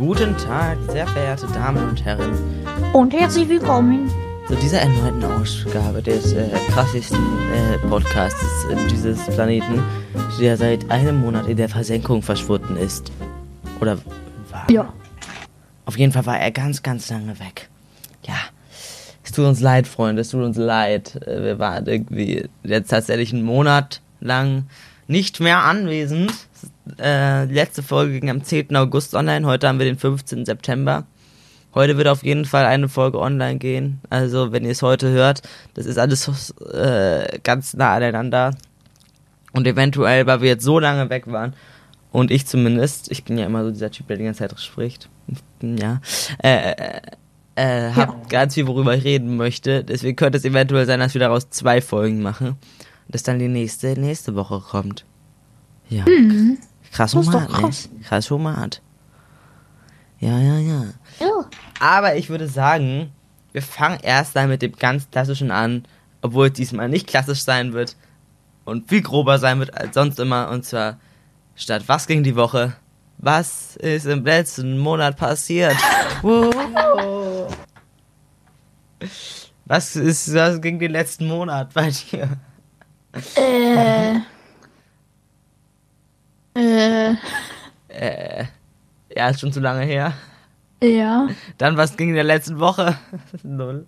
Guten Tag, sehr verehrte Damen und Herren, Und herzlich willkommen. zu dieser erneuten Ausgabe des äh, krassesten äh, Podcasts äh, dieses Planeten, der seit einem Monat in der Versenkung verschwunden ist. Oder war? Ja. Auf jeden Fall war er ganz, ganz lange weg. Ja. Es tut uns leid, Freunde, es tut uns leid. Äh, Wir waren irgendwie jetzt tatsächlich einen Monat lang nicht mehr anwesend. Äh, die letzte Folge ging am 10. August online, heute haben wir den 15. September. Heute wird auf jeden Fall eine Folge online gehen. Also, wenn ihr es heute hört, das ist alles äh, ganz nah aneinander. Und eventuell, weil wir jetzt so lange weg waren, und ich zumindest, ich bin ja immer so dieser Typ, der die ganze Zeit spricht. Ja. Äh, äh, äh, hab Ja. ganz viel, worüber ich reden möchte. Deswegen könnte es eventuell sein, dass wir daraus zwei Folgen machen. Und dass dann die nächste nächste Woche kommt. Ja. Krass Das doch Format, ne? krass. Krass Format. Ja, ja, ja. Ja. Aber ich würde sagen, wir fangen erst mal mit dem ganz klassischen an, obwohl es diesmal nicht klassisch sein wird und viel grober sein wird als sonst immer. Und zwar statt was ging die Woche? Was ist im letzten Monat passiert? Wow. Was ist, was ging den letzten Monat bei dir? Äh. Äh. Äh, ja, ist schon zu lange her. Ja. Dann, was ging in der letzten Woche? Null.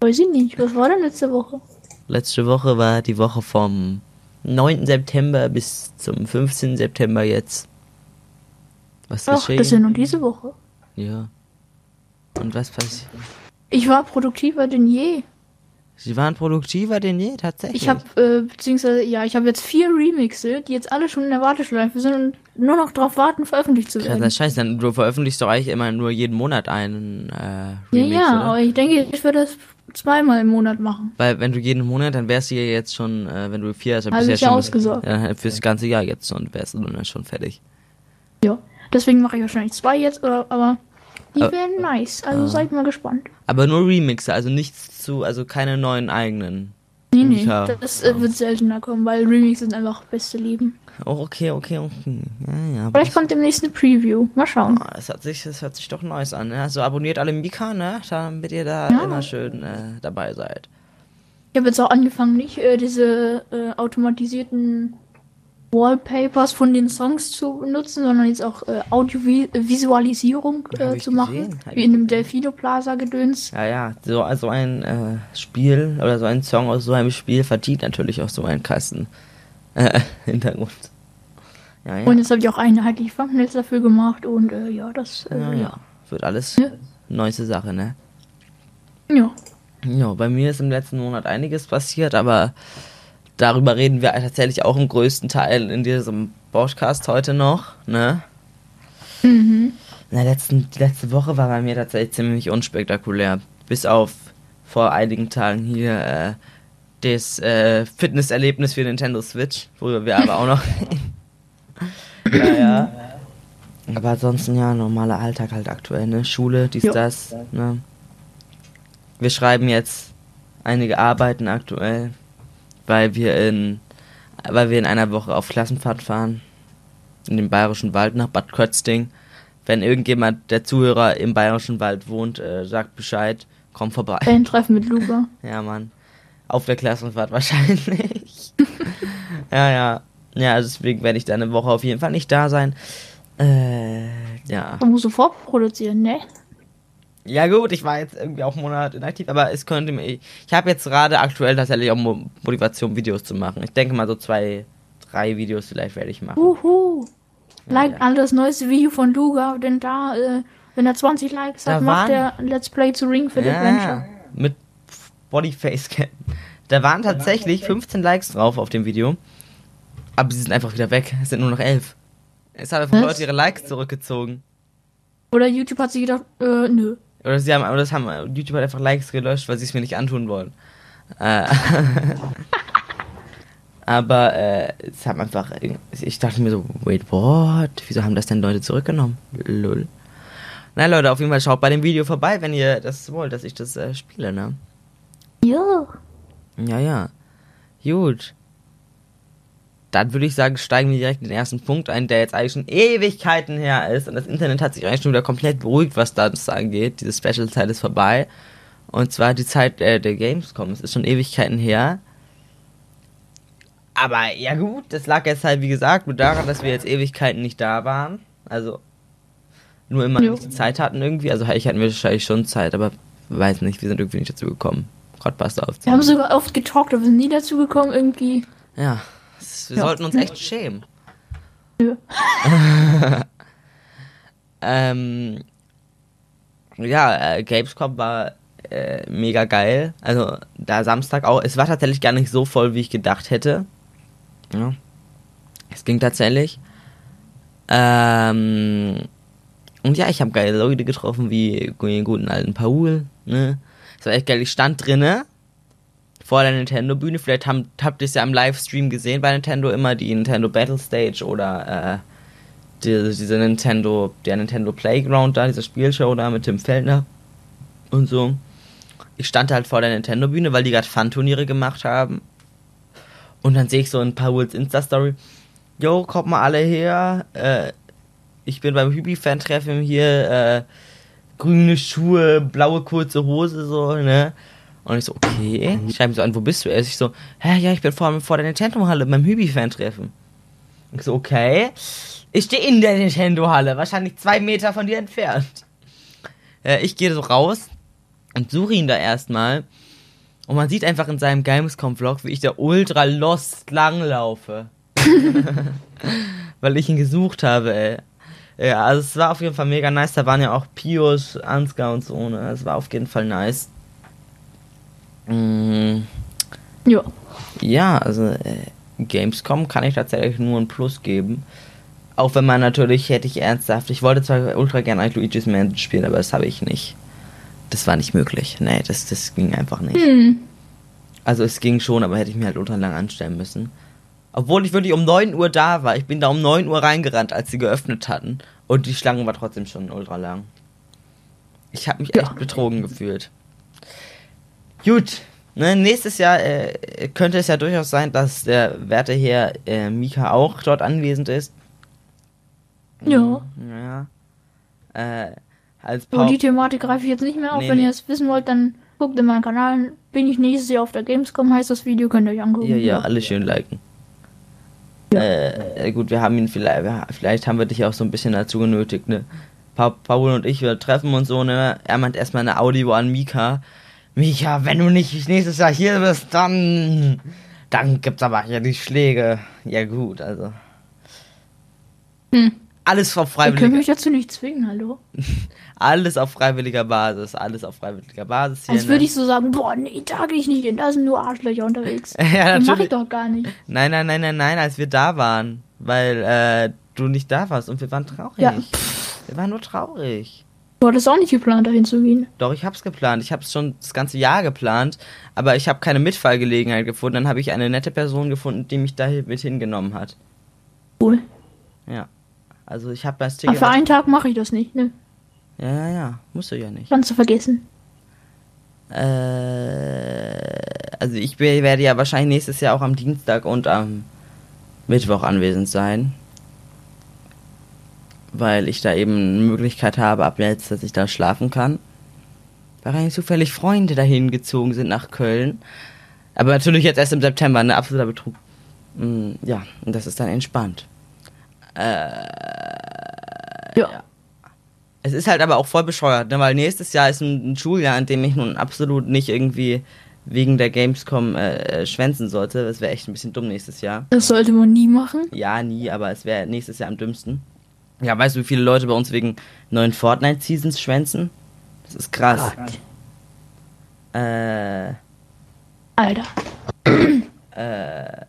Weiß ich nicht. Was war denn letzte Woche? Letzte Woche war die Woche vom 9. September bis zum 15. September jetzt. Was Ach, geschehen? das ist ja nur diese Woche. ja. Und was passiert? Ich war produktiver denn je. Sie waren produktiver denn je, tatsächlich. Ich habe, äh, beziehungsweise, ja, ich habe jetzt vier Remixe, die jetzt alle schon in der Warteschleife sind und nur noch darauf warten, veröffentlicht zu werden. das ist scheiße, dann du veröffentlichst doch eigentlich immer nur jeden Monat einen äh, ja, Remix, ja, oder? aber ich denke, ich würde das zweimal im Monat machen. Weil wenn du jeden Monat, dann wärst du ja jetzt schon, äh, wenn du vier hast, dann bist du ja schon ausgesorgt. Ja, fürs ganze Jahr jetzt und wärst du dann schon fertig. Ja. Deswegen mache ich wahrscheinlich zwei jetzt, oder, aber die Aber- wären nice. Also seid mal gespannt. Aber nur Remixe, also nichts zu, also keine neuen eigenen. Nee, nee, Ja. das äh, wird seltener kommen, weil Remix sind einfach beste Leben. Oh, okay, okay, okay. Ja, ja. Vielleicht kommt demnächst eine Preview. Mal schauen. Ah, Das, hat sich, das hört sich doch nice an. Ne? Also abonniert alle Mika, ne? damit ihr da immer schön äh, dabei seid. Ich habe jetzt auch angefangen, nicht äh, diese äh, automatisierten Wallpapers von den Songs zu benutzen, sondern jetzt auch äh, Audiovisualisierung äh, zu machen. Wie in einem Delfino Plaza Gedöns. Ja, ja, so also ein äh, Spiel oder so ein Song aus so einem Spiel verdient natürlich auch so einen Kasten äh, Hintergrund. Ja, ja. Und jetzt habe ich auch einheitliche Thumbnails dafür gemacht und äh, ja, das äh, ja, ja. ja. Wird alles Ja. neueste Sache, ne? ja. Ja, bei mir ist im letzten Monat einiges passiert, aber darüber reden wir tatsächlich auch im größten Teil in diesem Podcast heute noch, ne? Mhm. Der letzten, die letzte Woche war bei mir tatsächlich ziemlich unspektakulär. Bis auf vor einigen Tagen hier äh, das äh, Fitnesserlebnis für Nintendo Switch, worüber wir aber auch noch ja, ja. Aber ansonsten ja, normaler Alltag halt aktuell, ne? Schule, dies, Jo. das, ne? Wir schreiben jetzt einige Arbeiten aktuell, weil wir in weil wir in einer Woche auf Klassenfahrt fahren. In den Bayerischen Wald nach Bad Kötzting. Wenn irgendjemand der Zuhörer im Bayerischen Wald wohnt, äh, sagt Bescheid, komm vorbei. Fan-Treffen mit Luca. Ja, Mann. Auf der Klassenfahrt wahrscheinlich. ja, ja. Ja, deswegen werde ich da eine Woche auf jeden Fall nicht da sein. Äh, ja. Da musst du vorproduzieren, ne? Ja gut, ich war jetzt irgendwie auch einen Monat inaktiv, aber es könnte mir... Ich habe jetzt gerade aktuell tatsächlich auch Mo Motivation, Videos zu machen. Ich denke mal so zwei, drei Videos vielleicht werde ich machen. Uhu. Like ja. an das neueste Video von Luca, denn da, äh, wenn er 20 Likes Da hat, macht er ein Let's Play zu Ring Fit Adventure. mit Bodyface Cam. Da waren tatsächlich 15 Likes drauf auf dem Video. Aber sie sind einfach wieder weg. Es sind nur noch 11. Es haben einfach Was? Leute ihre Likes zurückgezogen. Oder YouTube hat sich gedacht, äh, nö. Oder sie haben, oder das haben YouTube hat einfach Likes gelöscht, weil sie es mir nicht antun wollen. Äh, aber äh, es haben einfach, ich dachte mir so, wait, what? Wieso haben das denn Leute zurückgenommen? Lol. Na Leute, auf jeden Fall schaut bei dem Video vorbei, wenn ihr das wollt, dass ich das äh, spiele, ne? Ja. Ja, ja. Gut. Dann würde ich sagen, steigen wir direkt in den ersten Punkt ein, der jetzt eigentlich schon Ewigkeiten her ist. Und das Internet hat sich eigentlich schon wieder komplett beruhigt, was das angeht. Diese Special-Zeit ist vorbei. Und zwar die Zeit äh, der Gamescom. Es ist schon Ewigkeiten her. Aber ja gut, das lag jetzt halt, wie gesagt, nur daran, dass wir jetzt Ewigkeiten nicht da waren. Also nur immer nicht die Zeit hatten irgendwie. Also ich hatten wir wahrscheinlich schon Zeit, aber weiß nicht, wir sind irgendwie nicht dazu gekommen. Podcast Wir haben sogar oft getalkt, aber wir sind nie dazu gekommen, irgendwie. Ja, es- wir Ja. sollten uns echt schämen. Nö. Ähm, ja, äh, Gamescom war äh, mega geil. Also da Samstag auch. Es war tatsächlich gar nicht so voll, wie ich gedacht hätte. Ja. Es ging tatsächlich. Ähm, und ja, ich habe geile Leute getroffen, wie den guten alten Paul. Ne? Es war echt geil. Ich stand drinne vor der Nintendo-Bühne. Vielleicht haben, habt ihr es ja im Livestream gesehen bei Nintendo immer, die Nintendo Battle Stage oder äh, die, diese Nintendo, der Nintendo Playground da, diese Spielshow da mit Tim Feldner und so. Ich stand halt vor der Nintendo-Bühne, weil die gerade Fun-Turniere gemacht haben. Und dann sehe ich so in Pauls Insta-Story, yo, kommt mal alle her, äh, ich bin beim Hübi-Fan-Treffen hier, äh, grüne Schuhe, blaue kurze Hose, so, ne? Und ich so, okay. Ich schreibe so an, wo bist du? Er ist so, hä, ja, ich bin vor, vor der Nintendo-Halle beim Hübi-Fan-Treffen. Ich so, okay. Ich stehe in der Nintendo-Halle, wahrscheinlich zwei Meter von dir entfernt. Äh, ich gehe so raus und suche ihn da erstmal. Und man sieht einfach in seinem Gamescom-Vlog, wie ich da ultra lost langlaufe. Weil ich ihn gesucht habe, ey. Ja, also es war auf jeden Fall mega nice. Da waren ja auch Pius, Ansgar und so, ne? Es war auf jeden Fall nice. Mm, Ja. ja, also äh, Gamescom kann ich tatsächlich nur ein Plus geben. Auch wenn man natürlich, hätte ich ernsthaft, ich wollte zwar ultra gerne eigentlich Luigi's Mansion spielen, aber das habe ich nicht. Das war nicht möglich. Nee, das, das ging einfach nicht. Hm. Also es ging schon, aber hätte ich mir halt ultra lang anstellen müssen. Obwohl ich wirklich um 9 Uhr da war. Ich bin da um 9 Uhr reingerannt, als sie geöffnet hatten. Und die Schlange war trotzdem schon ultra lang. Ich habe mich echt betrogen gefühlt. Gut. Ne, nächstes Jahr äh, könnte es ja durchaus sein, dass der werte Herr äh, Mika auch dort anwesend ist. Ja. Ja. Äh, als Aber Pau die Thematik greife ich jetzt nicht mehr auf. Nee, Wenn nee. ihr es wissen wollt, dann guckt in meinen Kanal. Bin ich nächstes Jahr auf der Gamescom, heißt das Video, könnt ihr euch angucken. Ja, ja, alle schön liken. Äh, äh, gut, wir haben ihn vielleicht, vielleicht haben wir dich auch so ein bisschen dazu genötigt, ne? Pa Paul und ich, wir treffen und so, ne? Er meint erstmal eine Audio an Mika. Mika, wenn du nicht nächstes Jahr hier bist, dann, dann gibt's aber hier die Schläge. Ja gut, also. Hm. Alles auf Ihr könnt freiwilliger, mich dazu nicht zwingen, hallo. alles auf freiwilliger Basis, alles auf freiwilliger Basis hier. Als würde ne? ich so sagen, boah, nee, da gehe ich nicht hin, da sind nur Arschlöcher unterwegs. ja, Das mache ich doch gar nicht. Nein, nein, nein, nein, nein, als wir da waren. Weil äh, du nicht da warst und wir waren traurig. Ja. Wir waren nur traurig. Du hattest auch nicht geplant, dahin zu gehen. Doch, ich hab's geplant. Ich hab's schon das ganze Jahr geplant, aber ich habe keine Mitfallgelegenheit gefunden. Dann habe ich eine nette Person gefunden, die mich da mit hingenommen hat. Cool. Ja. Also ich habe das Aber Ticket. für einen Tag mache ich das nicht, ne? Ja, ja, ja. Musst du ja nicht. Kannst du vergessen. Äh, also ich we- werde ja wahrscheinlich nächstes Jahr auch am Dienstag und am Mittwoch anwesend sein. Weil ich da eben eine Möglichkeit habe, ab jetzt, dass ich da schlafen kann. Weil eigentlich zufällig Freunde dahin gezogen sind nach Köln. Aber natürlich jetzt erst im September, ne? Absoluter Betrug. Mm, ja, und das ist dann entspannt. Ja. Es ist halt aber auch voll bescheuert, ne? weil nächstes Jahr ist ein, ein Schuljahr, in dem ich nun absolut nicht irgendwie wegen der Gamescom äh, äh, schwänzen sollte. Das wäre echt ein bisschen dumm nächstes Jahr. Das sollte man nie machen. Ja, nie, aber es wäre nächstes Jahr am dümmsten. Ja, weißt du, wie viele Leute bei uns wegen neuen Fortnite-Seasons schwänzen? Das ist krass. Äh, Alter. ja,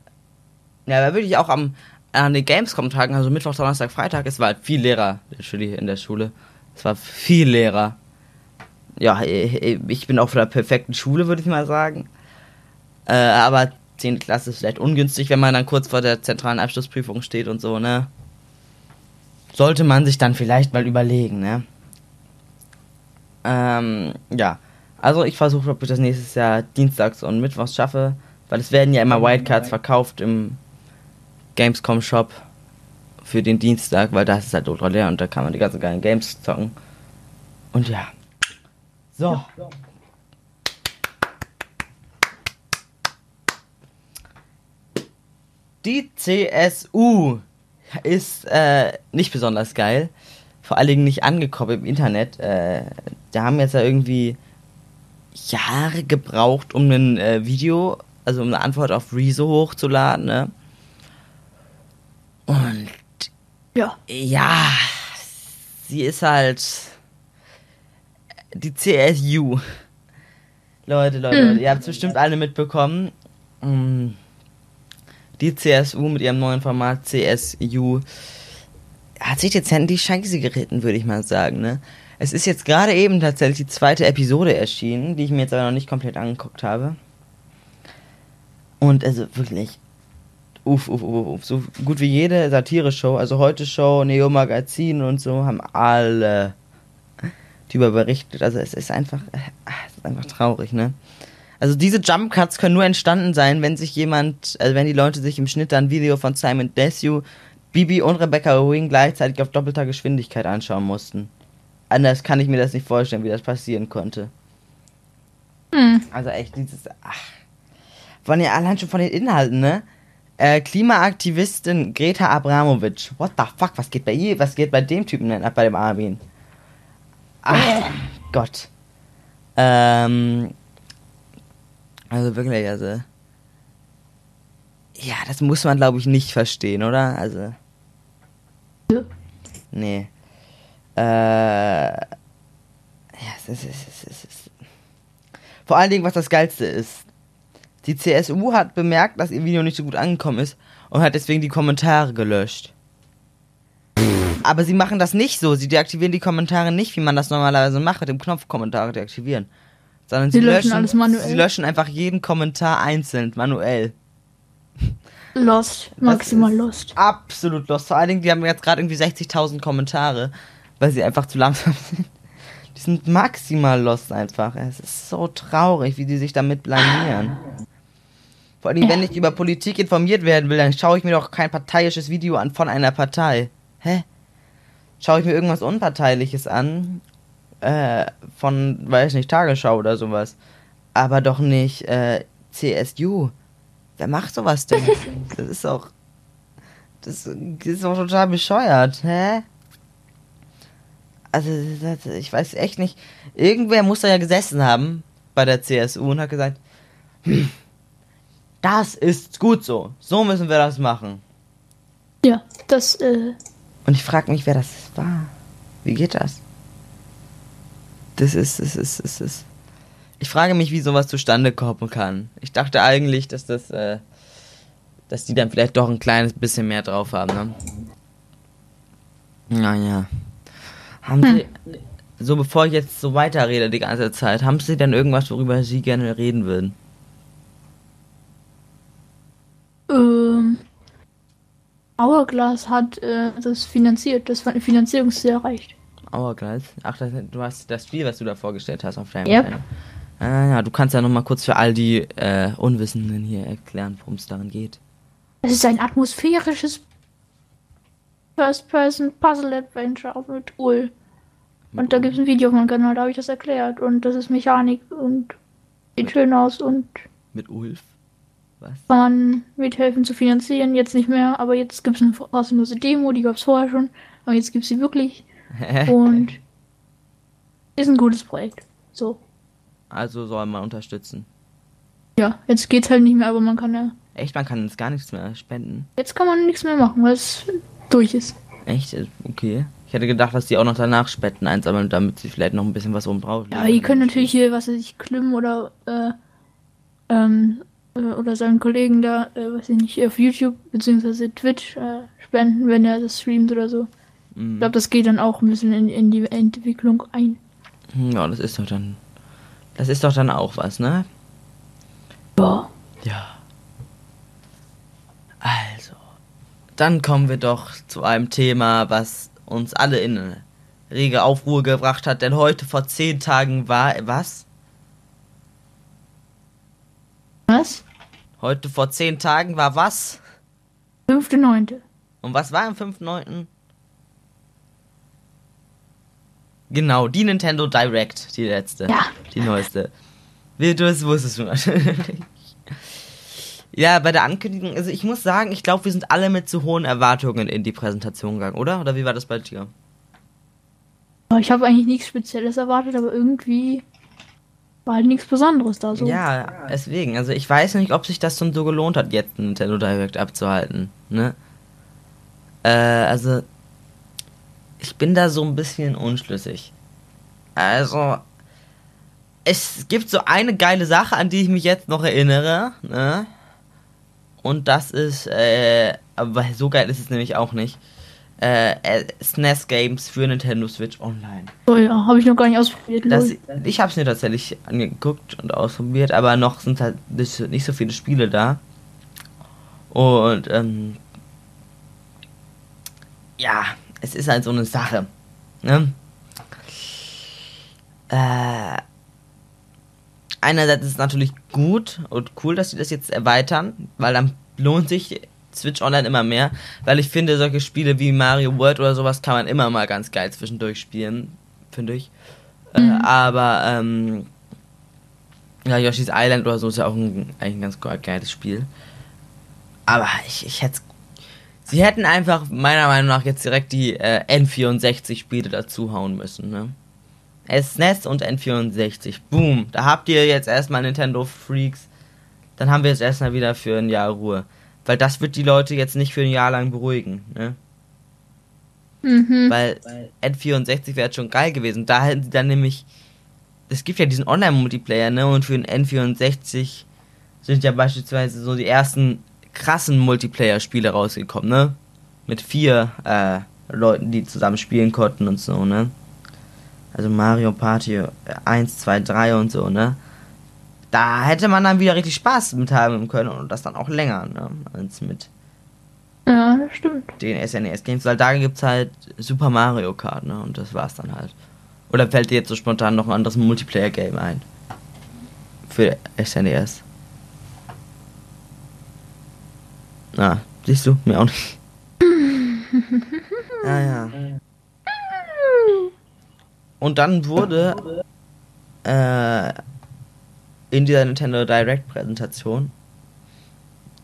da würde ich auch am an den Gamescom-Tagen, also Mittwoch, Donnerstag, Freitag, es war halt viel Lehrer in der Schule. Es war viel Lehrer. Ja, äh, ich bin auch von der perfekten Schule, würde ich mal sagen. Äh, aber 10. Klasse ist vielleicht ungünstig, wenn man dann kurz vor der zentralen Abschlussprüfung steht und so, ne? Sollte man sich dann vielleicht mal überlegen, ne? Ähm, ja. Also ich versuche, ob ich das nächstes Jahr dienstags und mittwochs schaffe, weil es werden ja immer Wildcards verkauft im Gamescom Shop für den Dienstag, weil das ist halt ultra leer und da kann man die ganzen geilen Games zocken. Und ja. So. Die CSU ist äh, nicht besonders geil. Vor allen Dingen nicht angekommen im Internet. Äh, da haben jetzt ja irgendwie Jahre gebraucht, um ein äh, Video, also um eine Antwort auf Rezo hochzuladen. Ne? Und Ja. ja, sie ist halt die CSU. Leute, Leute, Hm. Leute, ihr habt es bestimmt alle mitbekommen. Mm, Die CSU mit ihrem neuen Format CSU hat sich jetzt in die Scheiße geritten, würde ich mal sagen, ne? Es ist jetzt gerade eben tatsächlich die zweite Episode erschienen, die ich mir jetzt aber noch nicht komplett angeguckt habe. Und also wirklich, uff, uff, uff, uff. So gut wie jede Satire-Show, also heute Show, Neo Magazin und so, haben alle darüber berichtet. Also es ist einfach, äh, es ist einfach traurig, ne? Also diese Jump Cuts können nur entstanden sein, wenn sich jemand, also wenn die Leute sich im Schnitt dann Video von Simon Desue, Bibi und Rebecca Owing gleichzeitig auf doppelter Geschwindigkeit anschauen mussten. Anders kann ich mir das nicht vorstellen, wie das passieren konnte. Hm. Also echt dieses, ach, von ja allein schon von den Inhalten, ne? Äh, Klimaaktivistin Greta Abramovic. What the fuck? Was geht bei ihr? Was geht bei dem Typen denn ab bei dem Armin? Ach, Gott. Ähm. Also wirklich, also. Ja, das muss man, glaube ich, nicht verstehen, oder? Also. Ja. Nee. Äh. Ja, es ist, es ist, es ist. Vor allen Dingen, was das Geilste ist. Die CSU hat bemerkt, dass ihr Video nicht so gut angekommen ist und hat deswegen die Kommentare gelöscht. Aber sie machen das nicht so. Sie deaktivieren die Kommentare nicht, wie man das normalerweise macht, mit dem Knopf Kommentare deaktivieren. Sondern sie, Sie löschen löschen, alles manuell. Sie löschen einfach jeden Kommentar einzeln, manuell. Lost. Maximal Lost. Absolut los. Vor allen Dingen, die haben jetzt gerade irgendwie 60.000 Kommentare, weil sie einfach zu langsam sind. Die sind maximal lost einfach. Es ist so traurig, wie die sich damit blamieren. Vor allem, wenn ich über Politik informiert werden will, dann schaue ich mir doch kein parteiisches Video an von einer Partei. Hä? Schaue ich mir irgendwas Unparteiliches an, äh, von, weiß nicht, Tagesschau oder sowas. Aber doch nicht, äh, CSU. Wer macht sowas denn? Das ist doch. Das ist doch total bescheuert, hä? Also, das, ich weiß echt nicht. Irgendwer muss da ja gesessen haben bei der CSU und hat gesagt, hm, das ist gut so. So müssen wir das machen. Ja, das, äh, Und ich frage mich, wer das war. Wie geht das? Das ist, das ist, das ist. Ich frage mich, wie sowas zustande kommen kann. Ich dachte eigentlich, dass das, äh, dass die dann vielleicht doch ein kleines bisschen mehr drauf haben, ne? Naja. Haben Sie, so bevor ich jetzt so weiterrede die ganze Zeit, haben Sie denn irgendwas, worüber Sie gerne reden würden? ähm, Hourglass hat äh, das finanziert, das Finanzierungsziel erreicht. Hourglass? Ach, das, du hast das Spiel, was du da vorgestellt hast auf deinem Yep. Ah, ja, du kannst ja nochmal kurz für all die äh, Unwissenden hier erklären, worum es darin geht. Es ist ein atmosphärisches First-Person-Puzzle-Adventure mit Ul. Und da gibt es ein Video auf meinem Kanal, da habe ich das erklärt. Und das ist Mechanik und sieht schön aus und Mit Ulf? Was? kann man mithelfen zu finanzieren. Jetzt nicht mehr, aber jetzt gibt es eine kostenlose Demo, die gab es vorher schon. Aber jetzt gibt es sie wirklich. Und ist ein gutes Projekt. So. also soll man unterstützen. Ja, jetzt geht's halt nicht mehr, aber man kann ja. Echt, man kann jetzt gar nichts mehr spenden. Jetzt kann man nichts mehr machen, weil es durch ist. Echt? Okay. Ich hätte gedacht, dass die auch noch danach Spenden einsammeln, damit sie vielleicht noch ein bisschen was oben drauf Ja, ihr könnt natürlich hier, was weiß ich, Klim oder äh, ähm, äh, oder seinen Kollegen da, äh, weiß ich nicht, auf YouTube bzw. Twitch äh, spenden, wenn er das streamt oder so. Ich Mhm. glaube, das geht dann auch ein bisschen in, in die Entwicklung ein. Ja, das ist doch dann. Das ist doch dann auch was, ne? Ja. Ja. Also, dann kommen wir doch zu einem Thema, was uns alle in eine rege Aufruhr gebracht hat, denn heute vor zehn Tagen war was? Was? Heute vor zehn Tagen war was? 5.9. Und was war am 5.9.? Genau, die Nintendo Direct, die letzte. Ja. Die neueste. Wie du es wusstest du natürlich. Ja, bei der Ankündigung, also ich muss sagen, ich glaube, wir sind alle mit zu hohen Erwartungen in die Präsentation gegangen, oder? Oder wie war das bei dir? Aber Ich habe eigentlich nichts Spezielles erwartet, aber irgendwie war halt nichts Besonderes da so. Ja, deswegen. Also ich weiß nicht, ob sich das schon so gelohnt hat, jetzt einen Nintendo Direct abzuhalten. Ne? Äh, also ich bin da so ein bisschen unschlüssig. Also es gibt so eine geile Sache, an die ich mich jetzt noch erinnere. Ne? Und das ist, äh, aber so geil ist es nämlich auch nicht. Äh, äh, SNES Games für Nintendo Switch Online. So, ja, habe ich noch gar nicht ausprobiert. Das, ich habe es mir tatsächlich angeguckt und ausprobiert, aber noch sind halt nicht, nicht so viele Spiele da. Und ähm, ja, es ist halt so eine Sache. Ne? Äh, einerseits ist es natürlich gut und cool, dass sie das jetzt erweitern, weil dann lohnt sich Switch Online immer mehr, weil ich finde, solche Spiele wie Mario World oder sowas kann man immer mal ganz geil zwischendurch spielen, finde ich. Äh, Mhm. aber ähm, ja, Yoshi's Island oder so ist ja auch ein, eigentlich ein ganz ge- geiles Spiel. Aber ich, ich hätte Sie hätten einfach meiner Meinung nach jetzt direkt die äh, N64-Spiele dazuhauen müssen, ne? SNES und N64. Boom. Da habt ihr jetzt erstmal Nintendo Freaks. Dann haben wir jetzt erstmal wieder für ein Jahr Ruhe. Weil das wird die Leute jetzt nicht für ein Jahr lang beruhigen, ne? Mhm. Weil N64 wäre schon geil gewesen. Da hätten sie dann nämlich. Es gibt ja diesen Online-Multiplayer, ne? Und für den N64 sind ja beispielsweise so die ersten krassen Multiplayer-Spiele rausgekommen, ne? Mit vier äh, Leuten, die zusammen spielen konnten und so, ne? Also Mario Party 1, 2, 3 und so, ne? Da hätte man dann wieder richtig Spaß mit haben können und das dann auch länger, ne? Als mit Ja, das stimmt. den SNES-Games, weil da gibt's halt Super Mario Kart, ne? Und das war's dann halt. Oder fällt dir jetzt so spontan noch ein anderes Multiplayer-Game ein? Für SNES. Ah, siehst du? Mir auch nicht. ah ja. Und dann wurde äh, in dieser Nintendo Direct Präsentation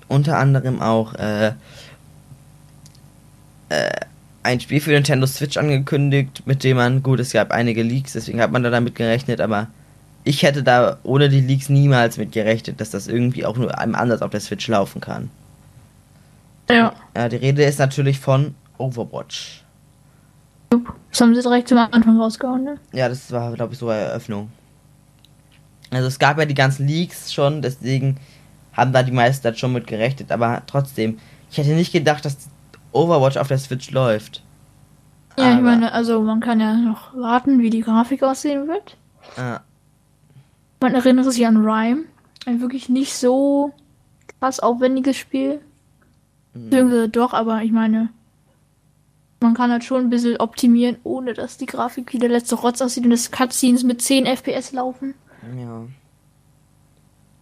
unter anderem auch äh, äh, ein Spiel für Nintendo Switch angekündigt, mit dem man, gut, es gab einige Leaks, deswegen hat man da damit gerechnet, aber ich hätte da ohne die Leaks niemals mit gerechnet, dass das irgendwie auch nur einem anders auf der Switch laufen kann. Ja. Ja, die Rede ist natürlich von Overwatch. Das haben sie direkt zum Anfang rausgehauen, ne? Ja, das war, glaube ich, so eine Eröffnung. Also es gab ja die ganzen Leaks schon, deswegen haben da die meisten dann schon mit gerechnet, aber trotzdem, ich hätte nicht gedacht, dass Overwatch auf der Switch läuft. Ja, ich Aber- meine, also man kann ja noch warten, wie die Grafik aussehen wird. Ah, Man erinnert sich an Rhyme. Ein wirklich nicht so krass aufwendiges Spiel. Mhm. Doch, aber ich meine, man kann halt schon ein bisschen optimieren, ohne dass die Grafik wie der letzte Rotz aussieht und das Cutscenes mit 10 FPS laufen. ja.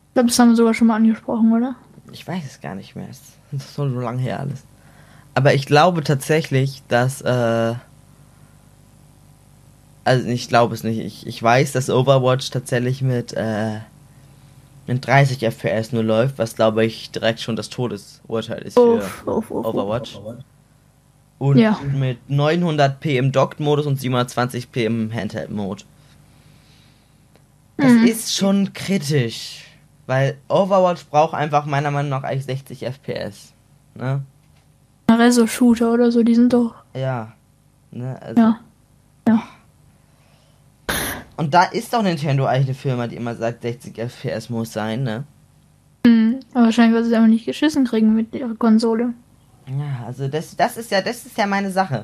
Ich glaube, das haben wir sogar schon mal angesprochen, oder? Ich weiß es gar nicht mehr. Es ist so so lange her alles. Aber ich glaube tatsächlich, dass, äh. Also ich glaube es nicht. Ich, ich weiß, dass Overwatch tatsächlich mit, äh. Mit 30 FPS nur läuft, was glaube ich direkt schon das Todesurteil ist für Uff, uff, uff, Overwatch. Und Ja. mit 900p im Docked-Modus und 720p im Handheld-Mode. Das Mhm. ist schon kritisch. Weil Overwatch braucht einfach meiner Meinung nach eigentlich 60 FPS. Ne? Generell so Shooter oder so, die sind doch. Ja. Ne? Also, Ja. Ja. Und da ist doch Nintendo eigentlich eine Firma, die immer sagt, 60 FPS muss sein, ne? Mhm. Aber wahrscheinlich, weil sie es einfach nicht geschissen kriegen mit ihrer Konsole. Ja, also das, das ist ja, das ist ja meine Sache.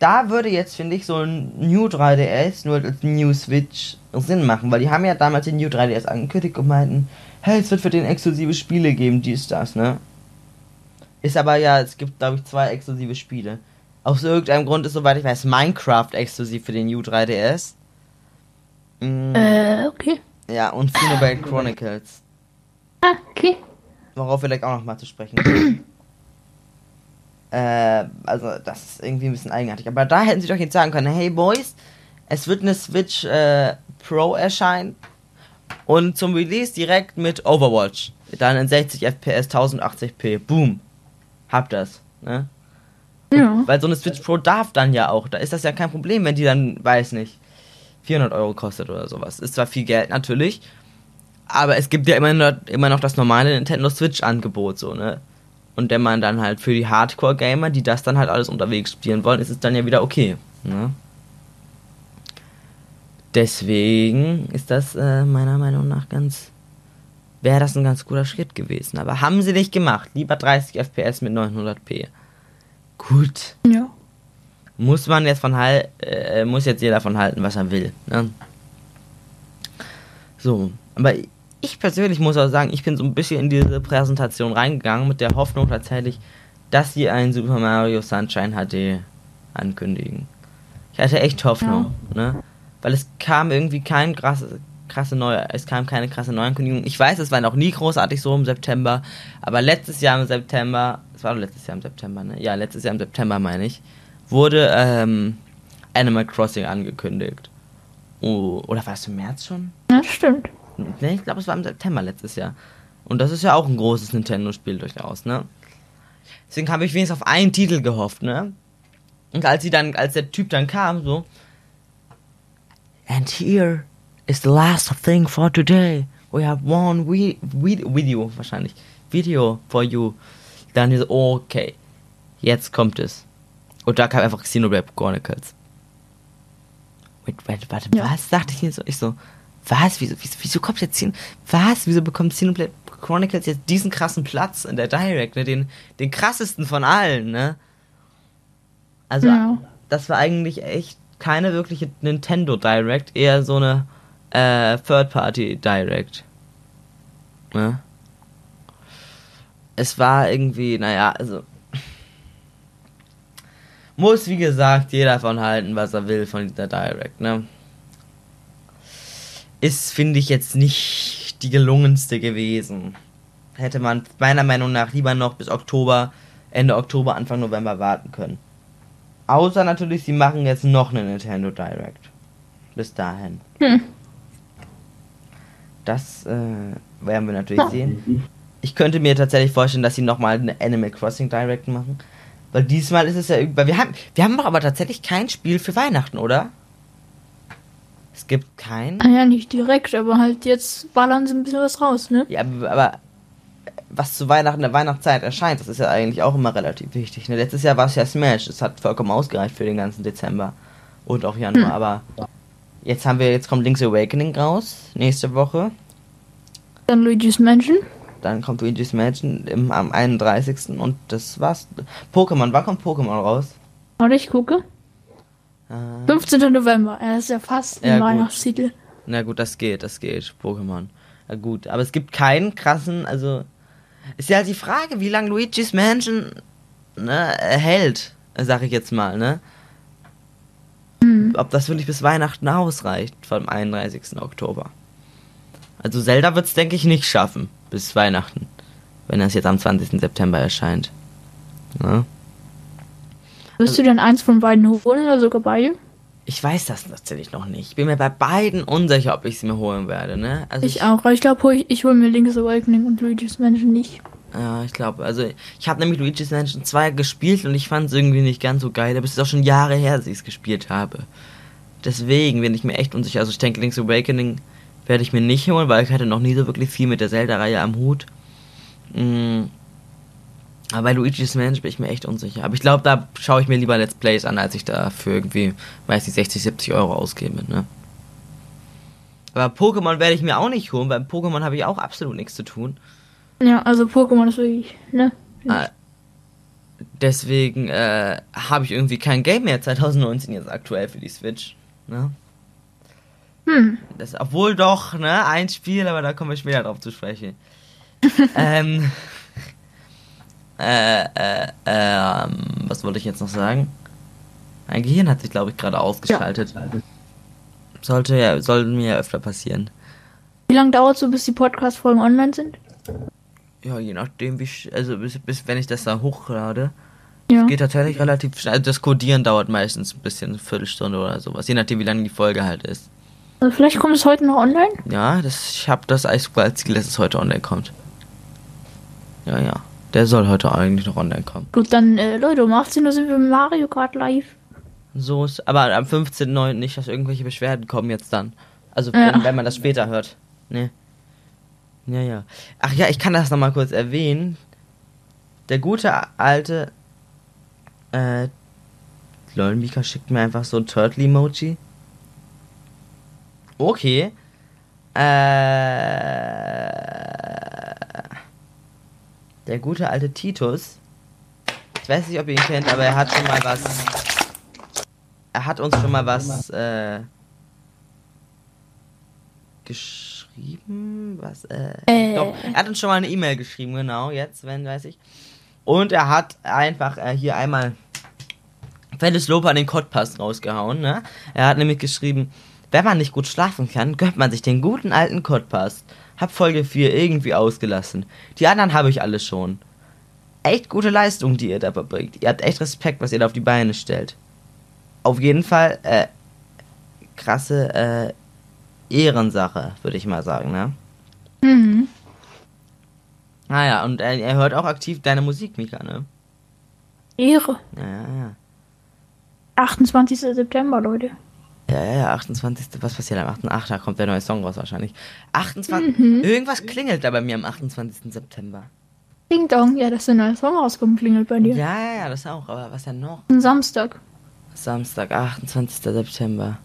Da würde jetzt, finde ich, so ein New 3DS nur als New Switch Sinn machen, weil die haben ja damals den New 3DS angekündigt und meinten, hey, es wird für den exklusive Spiele geben, dies, das, ne? Ist aber ja, es gibt, glaube ich, zwei exklusive Spiele. Aus irgendeinem Grund ist, soweit ich weiß, Minecraft exklusiv für den New 3DS. Mm, Äh, okay. Ja, und Xenoblade Chronicles. Ah, okay. Worauf wir gleich auch noch mal zu sprechen kommen. Äh, also das ist irgendwie ein bisschen eigenartig. Aber da hätten sie doch jetzt sagen können, hey Boys, es wird eine Switch äh, Pro erscheinen und zum Release direkt mit Overwatch. Dann in 60 FPS 1080p. Boom. Habt das. Ne? Ja. Weil so eine Switch Pro darf dann ja auch. Da ist das ja kein Problem, wenn die dann, weiß nicht, 400 Euro kostet oder sowas. Ist zwar viel Geld natürlich, aber es gibt ja immer noch, immer noch das normale Nintendo Switch-Angebot, so, ne? Und wenn man dann halt für die Hardcore-Gamer, die das dann halt alles unterwegs spielen wollen, ist es dann ja wieder okay, ne? Deswegen ist das äh, meiner Meinung nach ganz. Wäre das ein ganz guter Schritt gewesen. Aber haben sie nicht gemacht. Lieber 30 FPS mit 900p. Gut. Ja. Muss man jetzt von halt, äh, muss jetzt jeder von halten, was er will. Ne? So, aber ich persönlich muss auch sagen, ich bin so ein bisschen in diese Präsentation reingegangen mit der Hoffnung tatsächlich, dass sie ein Super Mario Sunshine HD ankündigen. Ich hatte echt Hoffnung, ne? Weil es kam irgendwie kein krasse, krasse neue, es kam keine krasse Neuankündigung. Ich weiß, es war noch nie großartig so im September, aber letztes Jahr im September, es war doch letztes Jahr im September, ne? Ja, letztes Jahr im September meine ich, wurde ähm, Animal Crossing angekündigt. Oh, oder war es im März schon? Ja, stimmt. Ne, ich glaube, es war im September letztes Jahr. Und das ist ja auch ein großes Nintendo-Spiel durchaus, ne? Deswegen habe ich wenigstens auf einen Titel gehofft, ne? Und als sie dann, als der Typ dann kam, so. And here is the last thing for today. We have one we, we, video, wahrscheinlich. Video for you. Dann diese, oh, okay. Jetzt kommt es. Und da kam einfach Xenoblade Chronicles. Wait, wait, warte, Ja. was? Dachte ich mir so. Ich so, was? Wieso, wieso, wieso kommt jetzt Xen Was? Wieso bekommt Xenoblade Chronicles jetzt diesen krassen Platz in der Direct, ne? Den, den krassesten von allen, ne? Also, Ja. das war eigentlich echt keine wirkliche Nintendo Direct, eher so eine äh, Third-Party Direct. Ne? Es war irgendwie, naja, also. Muss, wie gesagt, jeder von halten, was er will von dieser Direct, ne? Ist, finde ich, jetzt nicht die gelungenste gewesen. Hätte man meiner Meinung nach lieber noch bis Oktober, Ende Oktober, Anfang November warten können. Außer natürlich, sie machen jetzt noch eine Nintendo Direct. Bis dahin. Hm. Das äh, werden wir natürlich sehen. Ich könnte mir tatsächlich vorstellen, dass sie nochmal eine Animal Crossing Direct machen. Weil diesmal ist es ja irgendwie. Wir haben, wir haben doch aber tatsächlich kein Spiel für Weihnachten, oder? Es gibt kein. Ah ja, nicht direkt, aber halt jetzt ballern sie ein bisschen was raus, ne? Ja, aber, was zu Weihnachten der Weihnachtszeit erscheint, das ist ja eigentlich auch immer relativ wichtig. Ne? Letztes Jahr war es ja Smash, das hat vollkommen ausgereicht für den ganzen Dezember und auch Januar, aber jetzt haben wir, jetzt kommt Link's Awakening raus, nächste Woche. Dann Luigi's Mansion. Dann kommt Luigi's Mansion im, am 31. und das war's. Pokémon, wann kommt Pokémon raus? Warte, ich gucke. Äh, 15. November. Ja, das ist ja fast Ja, ein gut. Weihnachtstitel. na gut, das geht, das geht, Pokémon. Na gut, aber es gibt keinen krassen, also ist ja halt die Frage, wie lange Luigi's Mansion ne, hält, sag ich jetzt mal, ne? Ob das wirklich bis Weihnachten ausreicht, vom 31. Oktober. Also Zelda wird's denke ich nicht schaffen bis Weihnachten, wenn das jetzt am 20. September erscheint. Ne? Wirst du denn eins von beiden holen oder sogar beide? Ich weiß das tatsächlich noch nicht. Ich bin mir bei beiden unsicher, ob ich sie mir holen werde, ne? Also Ich auch, aber ich glaube, ich, ich hole mir Link's Awakening und Luigi's Mansion nicht. Ja, ich glaube, also ich habe nämlich Luigi's Mansion 2 gespielt und ich fand es irgendwie nicht ganz so geil, aber es ist auch schon Jahre her, dass ich es gespielt habe. Deswegen bin ich mir echt unsicher. Also ich denke, Link's Awakening werde ich mir nicht holen, weil ich hatte noch nie so wirklich viel mit der Zelda-Reihe am Hut. Mm. Aber bei Luigi's Mansion bin ich mir echt unsicher. Aber ich glaube, da schaue ich mir lieber Let's Plays an, als ich da für irgendwie, weiß nicht, 60, 70 Euro ausgebe, ne? Aber Pokémon werde ich mir auch nicht holen, weil Pokémon habe ich auch absolut nichts zu tun. Ja, also Pokémon ist wirklich, ne? Äh, deswegen äh, habe ich irgendwie kein Game mehr 2019 jetzt aktuell für die Switch. Ne? Hm. Das, obwohl doch, ne, ein Spiel, aber da kommen wir später drauf zu sprechen. ähm, äh, äh, ähm, was wollte ich jetzt noch sagen? Mein Gehirn hat sich, glaube ich, gerade ausgeschaltet. Sollte ja, sollte mir ja öfter passieren. Wie lange dauert so, bis die Podcast-Folgen online sind? Ja, je nachdem, wie, sch- also bis, bis wenn ich das da hochlade. Ja. Geht tatsächlich relativ schnell. Also das Codieren dauert meistens ein bisschen, eine Viertelstunde oder sowas. Je nachdem, wie lange die Folge halt ist. Also vielleicht kommt es heute noch online. Ja, das, ich habe das sogar als Ziel, dass es heute online kommt. Ja, ja. Der soll heute eigentlich noch online kommen. Gut, dann, äh, Leute, um 18 Uhr sind wir mit Mario Kart live. So ist, aber am 15.09. nicht, dass irgendwelche Beschwerden kommen jetzt dann. Also, Ja. wenn, wenn man das später hört. Ne. Ja, ja. Ach ja, ich kann das nochmal kurz erwähnen. Der gute alte, äh, lol, Mika schickt mir einfach so ein Turtle-Emoji. Okay. Äh, der gute alte Titus. Ich weiß nicht, ob ihr ihn kennt, aber er hat schon mal was er hat uns schon mal was äh, geschrieben. Was? Äh, Äh. Doch, er hat uns schon mal eine E-Mail geschrieben, genau, jetzt, wenn, weiß ich. Und er hat einfach äh, hier einmal fettes Lob an den Cottpass rausgehauen, ne? Er hat nämlich geschrieben, wenn man nicht gut schlafen kann, gönnt man sich den guten alten Cottpass. Hab Folge 4 irgendwie ausgelassen. Die anderen habe ich alle schon. Echt gute Leistung, die ihr da verbringt. Ihr habt echt Respekt, was ihr da auf die Beine stellt auf jeden Fall äh, krasse äh, Ehrensache, würde ich mal sagen, ne? Mhm. Ah ja, und äh, er hört auch aktiv deine Musik, Mika, ne? Ehre. Ja, ja, ja. 28. September, Leute. Ja, ja, ja, 28. Was passiert am 8. Ach, da kommt der neue Song raus wahrscheinlich. 28. Mhm. Irgendwas klingelt da bei mir am 28. September. Ding Dong, ja, dass der neue Song rauskommt, klingelt bei dir. Ja, ja, ja, das auch. Aber was denn noch? Ein Samstag. Samstag, 28. September.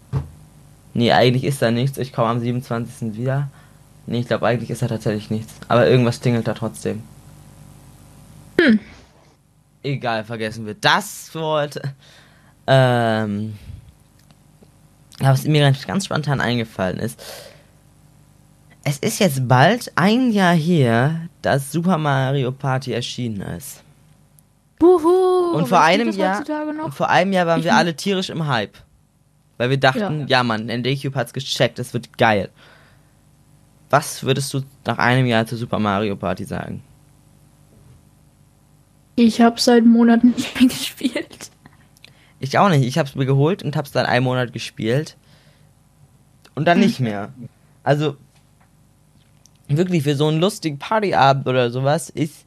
Nee, eigentlich ist da nichts. Ich komme am 27. wieder. Nee, ich glaube, eigentlich ist da tatsächlich nichts. Aber irgendwas klingelt da trotzdem. Egal, vergessen wir das für heute. Ähm. Ja, was mir ganz, spontan eingefallen ist. Es ist jetzt bald ein Jahr her, dass Super Mario Party erschienen ist. Wuhu! Und vor einem Jahr, vor einem Jahr waren Ich wir alle tierisch im Hype. Weil wir dachten, ja, Mann, NDCube hat's gecheckt, das wird geil. Was würdest du nach einem Jahr zu Super Mario Party sagen? Ich habe seit Monaten nicht mehr gespielt. Ich auch nicht. Ich hab's mir geholt und hab's dann einen Monat gespielt. Und dann nicht mehr. Also, wirklich für so einen lustigen Partyabend oder sowas ist,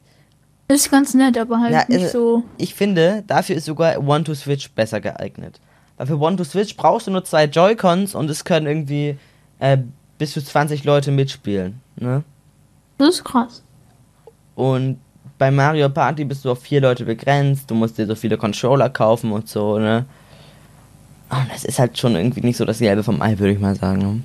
Ist ganz nett, aber halt Ja, nicht äh, so. ich finde, dafür ist sogar One-to-Switch besser geeignet. Weil für One-to-Switch brauchst du nur zwei Joy-Cons und es können irgendwie äh, bis zu 20 Leute mitspielen. Ne? Das ist krass. Und bei Mario Party bist du auf vier Leute begrenzt, du musst dir so viele Controller kaufen und so, ne? Und das ist halt schon irgendwie nicht so das Gelbe vom Ei, würde ich mal sagen. Ne?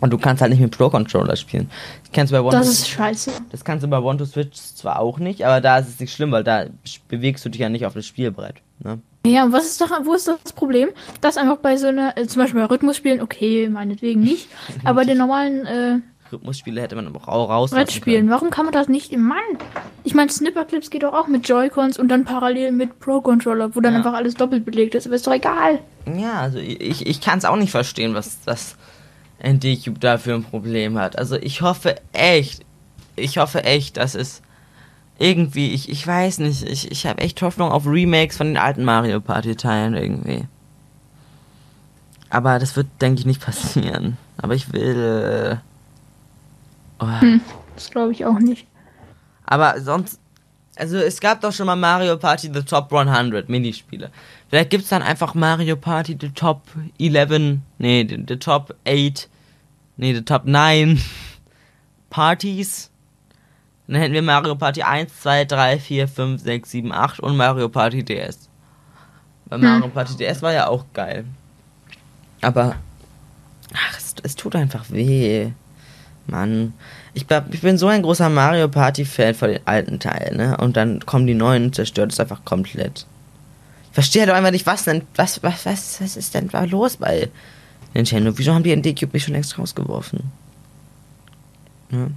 Und du kannst halt nicht mit Pro-Controller spielen. Das kannst du bei One Das ist scheiße. das kannst du bei One to Switch zwar auch nicht, aber da ist es nicht schlimm, weil da bewegst du dich ja nicht auf das Spielbrett. Ne? Ja, und was ist doch, wo ist das Problem? Das einfach bei so einer, äh, zum Beispiel bei Rhythmusspielen, okay, meinetwegen nicht, aber bei den normalen äh, Rhythmusspiele hätte man auch raus. Brettspielen, warum kann man das nicht im Mann? Ich meine, Snipperclips geht doch auch mit Joy-Cons und dann parallel mit Pro-Controller, wo dann Ja. einfach alles doppelt belegt ist, aber ist doch egal. Ja, also ich, ich kann es auch nicht verstehen, was das ND-Cube da für ein Problem hat. Also ich hoffe echt, ich hoffe echt, dass es irgendwie, ich, ich weiß nicht, ich, ich habe echt Hoffnung auf Remakes von den alten Mario Party Teilen irgendwie. Aber das wird, denke ich, nicht passieren. Aber ich will. Äh, oh. Das glaube ich auch nicht. Aber sonst, also es gab doch schon mal Mario Party The Top 100 Minispiele. Vielleicht gibt's dann einfach Mario Party The Top 11, nee, the, the Top 8, nee, The Top 9 Parties. Dann hätten wir Mario Party 1, 2, 3, 4, 5, 6, 7, 8 und Mario Party DS. Weil Mario Party DS war ja auch geil. Aber, ach, es, es tut einfach weh. Mann. Ich, bin- ich bin so ein großer Mario Party Fan von den alten Teilen, ne? Und dann kommen die neuen und zerstört es einfach komplett. Ich verstehe doch einfach nicht, was denn, was, was, was, was ist denn da los bei Nintendo? Wieso haben die ND-Cube nicht schon längst rausgeworfen? Ne?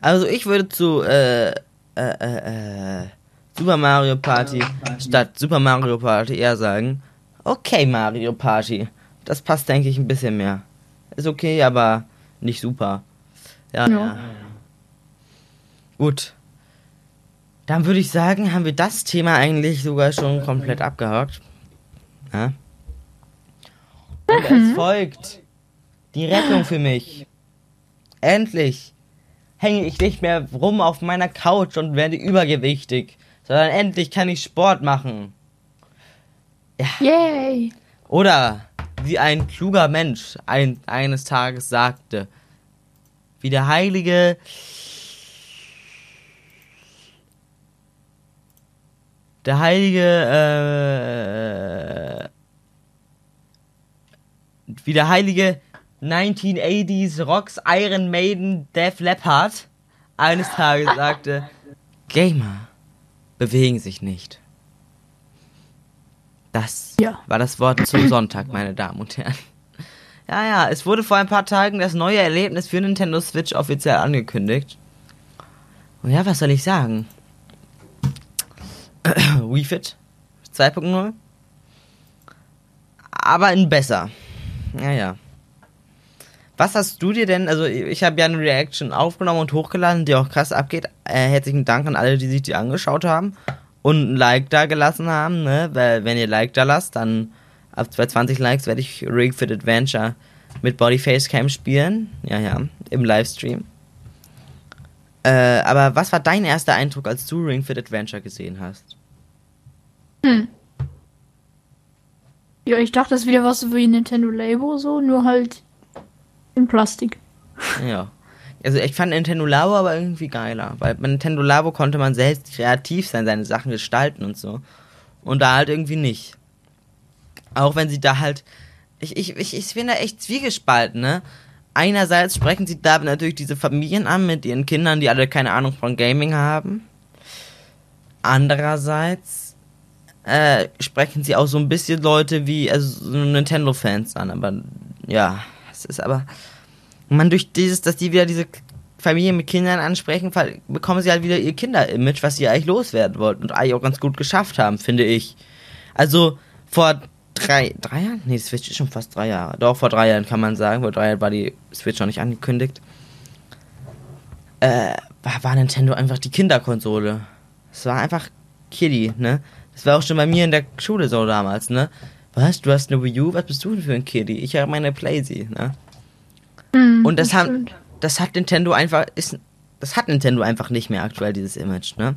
Also ich würde zu, äh, äh, äh, äh, Super Mario Party statt Super Mario Party eher sagen, okay Mario Party. Das passt, denke ich, ein bisschen mehr. Ist okay, aber nicht super. Ja, Ja. ja. Gut. Dann würde ich sagen, haben wir das Thema eigentlich sogar schon komplett abgehakt. Ja. Und es folgt die Rettung für mich. Endlich hänge ich nicht mehr rum auf meiner Couch und werde übergewichtig, sondern endlich kann ich Sport machen. Yay! Oder wie ein kluger Mensch ein, eines Tages sagte, wie der heilige der heilige äh, wie der heilige 1980s Rocks Iron Maiden Def Leppard eines Tages sagte, Gamer bewegen sich nicht. Das Ja. war das Wort zum Sonntag, meine Damen und Herren. Ja, ja, es wurde vor ein paar Tagen das neue Erlebnis für Nintendo Switch offiziell angekündigt. Und ja, was soll ich sagen? Wii Fit 2.0. Aber in besser. Naja. Was hast du dir denn, also ich habe ja eine Reaction aufgenommen und hochgeladen, die auch krass abgeht. Äh, herzlichen Dank an alle, die sich die angeschaut haben und ein Like da gelassen haben, ne? Weil wenn ihr Like da lasst, dann ab 220 Likes werde ich Ring Fit Adventure mit Body Face Cam spielen. Ja, ja, im Livestream. Äh, aber was war dein erster Eindruck, als du Ring Fit Adventure gesehen hast? Ja, ich dachte, das ist wieder was wie Nintendo Labo, so, nur halt in Plastik. Ja. Also ich fand Nintendo Labo aber irgendwie geiler, weil bei Nintendo Labo konnte man selbst kreativ sein, seine Sachen gestalten und so. Und da halt irgendwie nicht. Auch wenn sie da halt. Ich, ich, ich, ich bin da echt zwiegespalten, ne? Einerseits sprechen sie da natürlich diese Familien an mit ihren Kindern, die alle keine Ahnung von Gaming haben. Andererseits äh, sprechen sie auch so ein bisschen Leute wie, also so Nintendo-Fans an, aber ja, es ist aber. Man durch dieses, dass die wieder diese Familien mit Kindern ansprechen, bekommen sie halt wieder ihr Kinder-Image, was sie eigentlich loswerden wollten und eigentlich auch ganz gut geschafft haben, finde ich. Also vor drei, drei Jahren? Nee, Switch ist schon fast drei Jahre. Doch, vor drei Jahren kann man sagen. Vor drei Jahren war die Switch noch nicht angekündigt. Äh, war, war Nintendo einfach die Kinderkonsole. Es war einfach Kiddie, ne? Das war auch schon bei mir in der Schule so damals, ne? Was, du hast eine Wii U? Was bist du denn für ein Kiddie? Ich habe meine Playsee, ne? Hm, Und das haben, stimmt. das hat Nintendo einfach, ist, das hat Nintendo einfach nicht mehr aktuell, dieses Image, ne?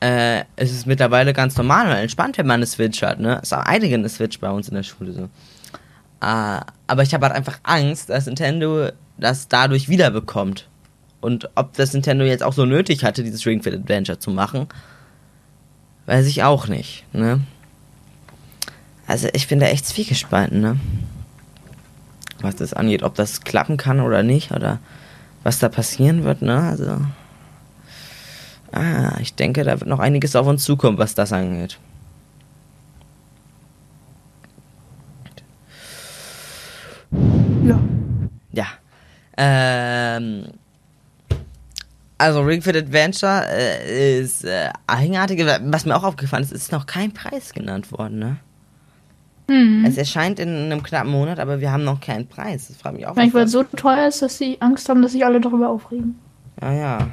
Äh, es ist mittlerweile ganz normal und entspannt, wenn man eine Switch hat, ne? Es haben einige eine Switch bei uns in der Schule, so. Äh, aber ich habe halt einfach Angst, dass Nintendo das dadurch wiederbekommt. Und ob das Nintendo jetzt auch so nötig hatte, dieses Ring Fit Adventure zu machen, weiß ich auch nicht, ne? Also ich bin da echt zwiegespalten, ne? Was das angeht, ob das klappen kann oder nicht oder was da passieren wird, ne? Also, ah, ich denke, da wird noch einiges auf uns zukommen, was das angeht. Ja. Ja. Ähm, also Ring Fit Adventure äh, ist äh, eigenartig. Was mir auch aufgefallen ist, ist noch kein Preis genannt worden, ne? Hm. Es erscheint in einem knappen Monat, aber wir haben noch keinen Preis. Das fragt mich auch. Es so teuer ist, dass sie Angst haben, dass sich alle darüber aufregen. Ja, ja.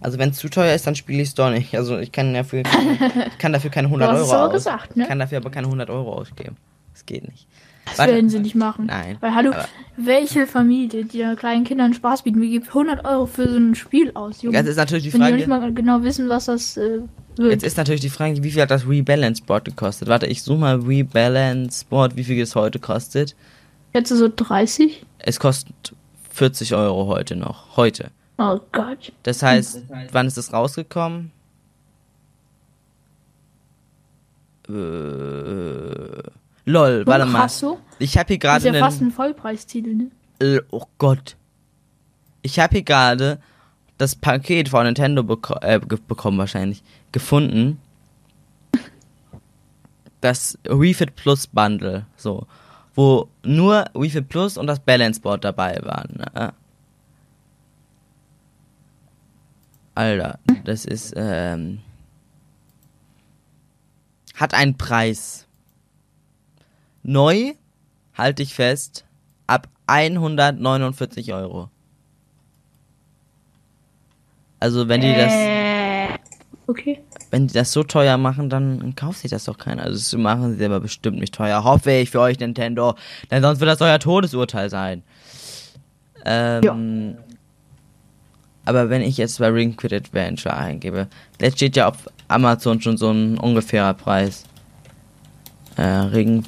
Also wenn es zu teuer ist, dann spiele ich es doch nicht. Also ich kann dafür, ich kann dafür keine 100 Du hast Euro gesagt, ne? Ich kann dafür aber keine 100 Euro ausgeben. Das geht nicht. Das Warte. werden sie nicht machen. Nein, Weil, hallo, welche Familie, die ja kleinen Kindern Spaß bieten, wie gibt 100 Euro für so ein Spiel aus, Junge? Jetzt ist natürlich die Wenn die Frage, nicht mal genau wissen, was das äh, wird. jetzt ist natürlich die Frage, wie viel hat das Rebalance Board gekostet? Warte, ich suche mal Rebalance Board, wie viel es heute kostet. Jetzt so 30? Es kostet 40 Euro heute noch. Heute. Oh Gott. Das heißt, wann ist es rausgekommen? Äh, lol, warte mal. krass so. Ich habe hier Das ist gerade ja fast ein Vollpreistitel, ne? Oh Gott. Ich habe hier gerade das Paket von Nintendo beko äh, bekommen, wahrscheinlich, gefunden. Das Wii Fit Plus Bundle, so. Wo nur Wii Fit Plus und das Balance Board dabei waren. Ne? Alter, das ist, ähm, hat einen Preis. Neu, halte ich fest, ab 149 Euro. Also wenn die das, Äh, Okay. Wenn die das so teuer machen, dann kauft sich das doch keiner. Also das machen sie aber bestimmt nicht teuer. Hoffe ich für euch, Nintendo. Denn sonst wird das euer Todesurteil sein. Ähm, Aber wenn ich jetzt bei Ring Fit Adventure eingebe, jetzt steht ja auf Amazon schon so ein ungefährer Preis. Äh, Ring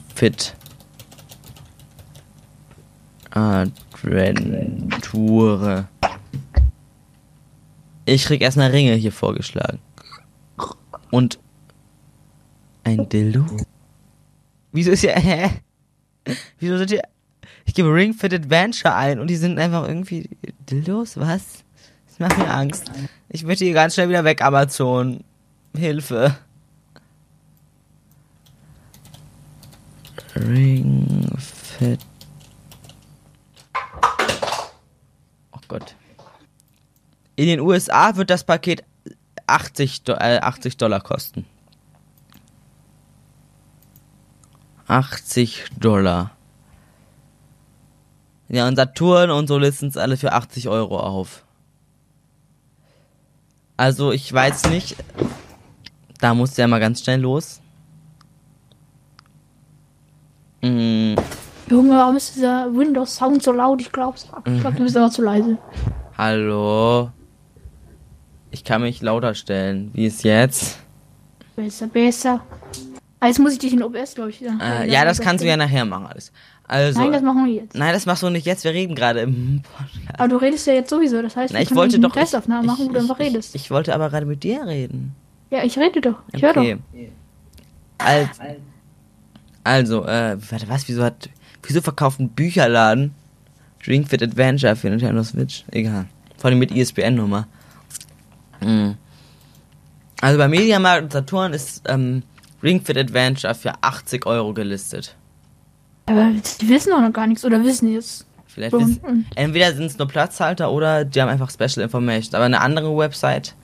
Adventure. Ich krieg erstmal Ringe hier vorgeschlagen. Und ein Dildo? Wieso ist hier, hä? Wieso sind hier, ich gebe Ring Fit Adventure ein und die sind einfach irgendwie Dildos? Was? Das macht mir Angst. Ich möchte hier ganz schnell wieder weg, Amazon. Hilfe. Ring Fit. Oh Gott. In den USA wird das Paket 80, Do äh, 80 Dollar kosten. 80 Dollar. Ja, und Saturn und so listen es alle für 80 Euro auf. Also, ich weiß nicht. Da muss der mal ganz schnell los. Mm, Junge, warum ist dieser Windows-Sound so laut? Ich glaub's. Ich glaub, du bist aber zu leise. hallo. Ich kann mich lauter stellen. Wie ist jetzt? Besser, besser. Ah, jetzt muss ich dich in OBS, glaube ich. wieder- Äh, ja, das kannst du ja nachher machen alles. Also, Nein, das machen wir jetzt. nein, das machst du nicht jetzt. Wir reden gerade im Podcast. Aber du redest ja jetzt sowieso. Das heißt, Na, ich wollte doch. Testaufnahme machen, wo du einfach ich, redest. Ich, ich wollte aber gerade mit dir reden. ja, ich rede doch. Ich höre Okay. doch. Als, also, äh, warte, was? Wieso hat. Wieso verkauft ein Bücherladen Ring Fit Adventure für Nintendo Switch? Egal. Vor allem mit ISBN-Nummer. Mhm. Also bei Mediamarkt und Saturn ist ähm, Ring Fit Adventure für 80 Euro gelistet. Aber die wissen doch noch gar nichts oder wissen jetzt. Vielleicht wissen, Und entweder sind es nur Platzhalter oder die haben einfach Special Information. Aber eine andere Website,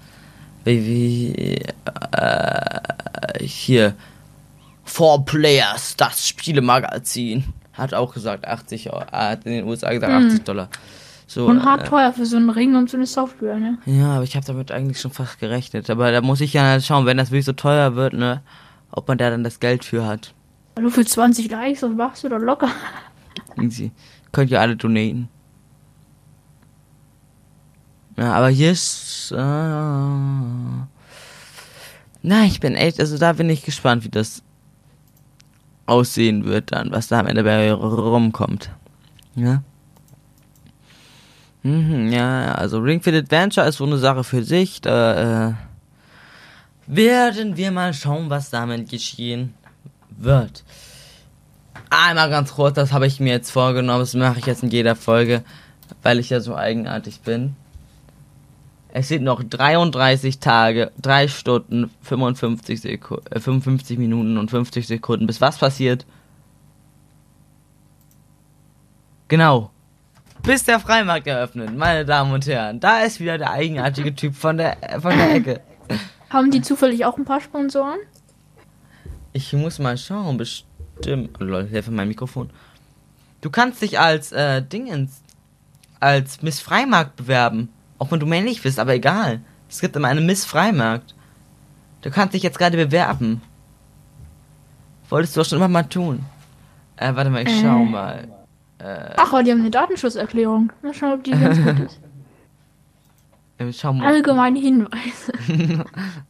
wie, wie äh, hier, Four Players, das Spielemagazin, hat auch gesagt 80 Euro, äh, hat in den USA gesagt 80 Dollar. So, Und hart äh, teuer für so einen Ring und so eine Software, ne? ja, aber ich habe damit eigentlich schon fast gerechnet. Aber da muss ich ja schauen, wenn das wirklich so teuer wird, ne, ob man da dann das Geld für hat. Du für 20 Likes, das machst du doch locker. Easy. Könnt ihr alle donaten. Ja, aber hier ist. Äh, na, ich bin echt, also da bin ich gespannt, wie das aussehen wird dann, was da am Ende bei rumkommt. Ja. Mhm, ja, also Ring Fit Adventure ist so eine Sache für sich. Da äh, werden wir mal schauen, was damit geschehen wird. Einmal ganz kurz, das habe ich mir jetzt vorgenommen, das mache ich jetzt in jeder Folge, weil ich ja so eigenartig bin. Es sind noch 33 Tage, 3 Stunden, 55, Seku äh, 55 Minuten und 50 Sekunden. Bis was passiert? Genau. Bis der Freimarkt eröffnet, meine Damen und Herren. Da ist wieder der eigenartige Typ von der, äh, von der Ecke. Haben die zufällig auch ein paar Sponsoren? Ich muss mal schauen, bestimmt. Oh, lol, hilfe mein Mikrofon. Du kannst dich als äh, Dingens, als Miss Freimarkt bewerben. Auch wenn du männlich bist, aber egal. Es gibt immer eine Miss Freimarkt. Du kannst dich jetzt gerade bewerben. Wolltest du doch schon immer mal tun. Äh, warte mal, ich schau Äh. mal. Ach, aber die haben eine Datenschutzerklärung. Mal schauen, ob die ganz gut ist. Äh, schau mal. Allgemeine Hinweise.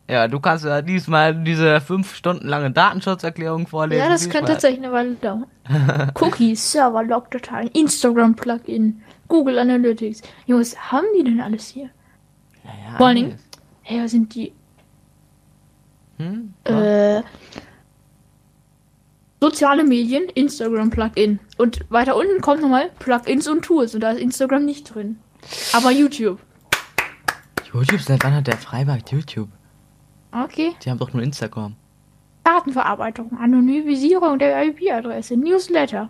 Ja, du kannst ja diesmal diese fünf Stunden lange Datenschutzerklärung vorlesen. Ja, das kann Spaß. tatsächlich eine Weile dauern. Cookies, Server, Logdateien, Instagram-Plugin, Google Analytics. Jungs, haben die denn alles hier? Ja, Vor allen Dingen-. Hey, was sind die? Hm? Äh, soziale Medien, Instagram-Plugin. Und weiter unten kommt nochmal Plugins und Tools. Und da ist Instagram nicht drin. Aber YouTube. YouTube, seit wann hat der Freimarkt YouTube? Okay. Die haben doch nur Instagram. Datenverarbeitung, Anonymisierung der IP-Adresse, Newsletter.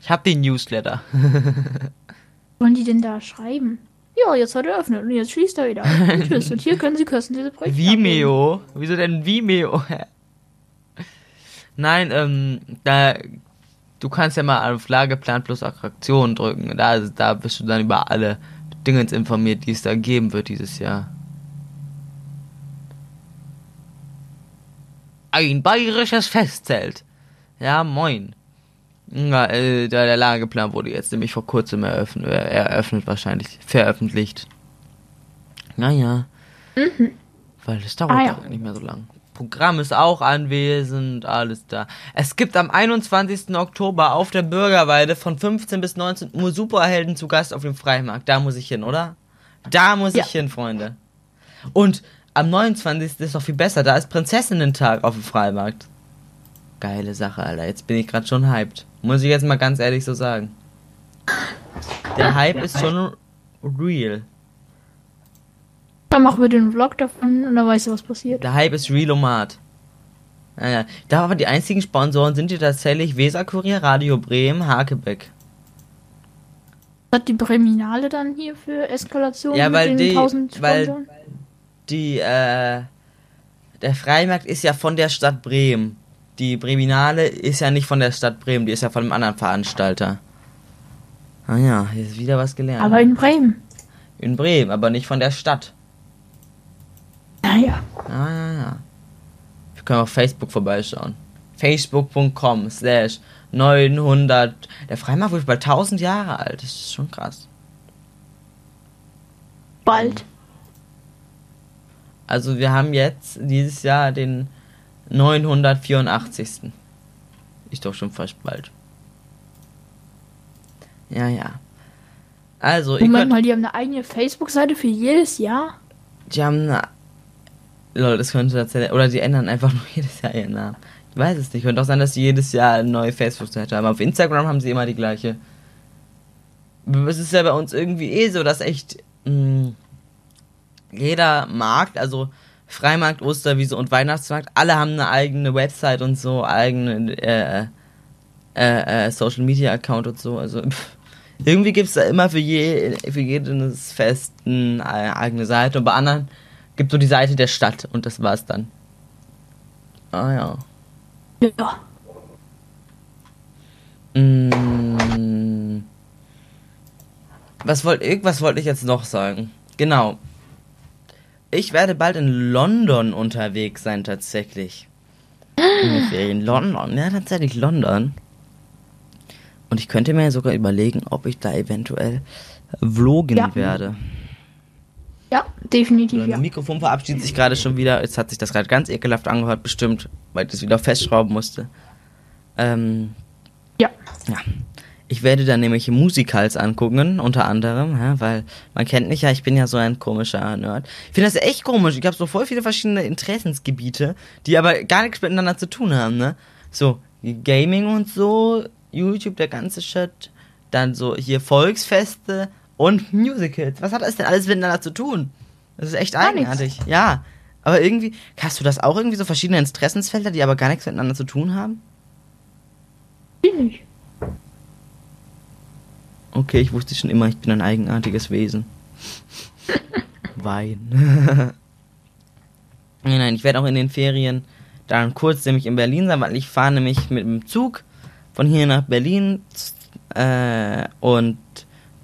Ich hab den Newsletter. Wollen die denn da schreiben? Ja, jetzt hat er eröffnet und jetzt schließt er wieder. Und tschüss. Und hier können Sie kostenlose Projekte abnehmen. Vimeo? Wieso denn Vimeo? Nein, ähm, da, du kannst ja mal auf Lageplan plus Attraktionen drücken. Da, da bist du dann über alle Dingens informiert, die es da geben wird dieses Jahr. Ein bayerisches Festzelt. Ja, moin. Ja, äh, der, Lageplan wurde jetzt nämlich vor kurzem eröffnet, äh, eröffnet wahrscheinlich, veröffentlicht. Naja. Mhm. Weil es dauert ah, ja. nicht mehr so lang. Programm ist auch anwesend, alles da. Es gibt am 21. Oktober auf der Bürgerweide von 15 bis 19 Uhr Superhelden zu Gast auf dem Freimarkt. Da muss ich hin, oder? Da muss ja. ich hin, Freunde. Und am 29. ist noch viel besser, da ist Prinzessinnen-Tag auf dem Freimarkt. Geile Sache, Alter. Jetzt bin ich gerade schon hyped. Muss ich jetzt mal ganz ehrlich so sagen. Der Hype ist schon real. Dann machen wir den Vlog davon und dann weißt du, was passiert. Der Hype ist Realomat. Naja, da aber die einzigen Sponsoren sind hier tatsächlich Weser Kurier, Radio Bremen, Hakebeck. Hat die Breminale dann hier für Eskalation ja, weil die, weil die, äh, der Freimarkt ist ja von der Stadt Bremen. Die Breminale ist ja nicht von der Stadt Bremen, die ist ja von einem anderen Veranstalter. Ah ja, hier ist wieder was gelernt. Aber in Bremen. In Bremen, aber nicht von der Stadt. Naja. Ja, ja, ja. Wir können auf Facebook vorbeischauen. Facebook.com slash 900. Der Freimarkt wird bald 1000 Jahre alt. Das ist schon krass. Bald. Also wir haben jetzt dieses Jahr den 984. Ist doch schon fast bald. Ja, ja. Also, Moment mal, die haben eine eigene Facebook-Seite für jedes Jahr? Die haben eine Leute, das könnte tatsächlich. Oder die ändern einfach nur jedes Jahr ihren Namen. Ich weiß es nicht. Könnte auch sein, dass sie jedes Jahr eine neue Facebook-Seite haben. Auf Instagram haben sie immer die gleiche. Es ist ja bei uns irgendwie eh so, dass echt mh, mm, jeder Markt, also Freimarkt, Osterwiese und Weihnachtsmarkt, alle haben eine eigene Website und so, eigene äh, äh, äh, Social Media Account und so. Also pff, irgendwie gibt es da immer für, je, für jedes Fest eine eigene Seite und bei anderen gibt so die Seite der Stadt und das war's dann. Ah ja. Ja. Mm. Was wollte ich, was wollte ich jetzt noch sagen? Genau. Ich werde bald in London unterwegs sein, tatsächlich. In London, ja, tatsächlich London. Und ich könnte mir sogar überlegen, ob ich da eventuell vlogen ja. werde. Ja, definitiv. Ja. Mikrofon verabschiedet sich gerade schon wieder. Jetzt hat sich das gerade ganz ekelhaft angehört, bestimmt, weil ich das wieder festschrauben musste. Ähm, ja. Ja. Ich werde dann nämlich Musicals angucken, unter anderem, ja, weil man kennt mich ja, ich bin ja so ein komischer Nerd. Ich finde das echt komisch. Ich habe so voll viele verschiedene Interessensgebiete, die aber gar nichts miteinander zu tun haben, ne? So, Gaming und so, YouTube, der ganze Shit. Dann so hier Volksfeste, und Musicals. Was hat das denn alles miteinander zu tun? Das ist echt gar eigenartig. Nichts. Ja. Aber irgendwie, hast du das auch irgendwie so verschiedene Interessensfelder, die aber gar nichts miteinander zu tun haben? Nicht. Okay, ich wusste schon immer, ich bin ein eigenartiges Wesen. Wein. nein, nein, ich werde auch in den Ferien dann kurz nämlich in Berlin sein, weil ich fahre nämlich mit dem Zug von hier nach Berlin äh, und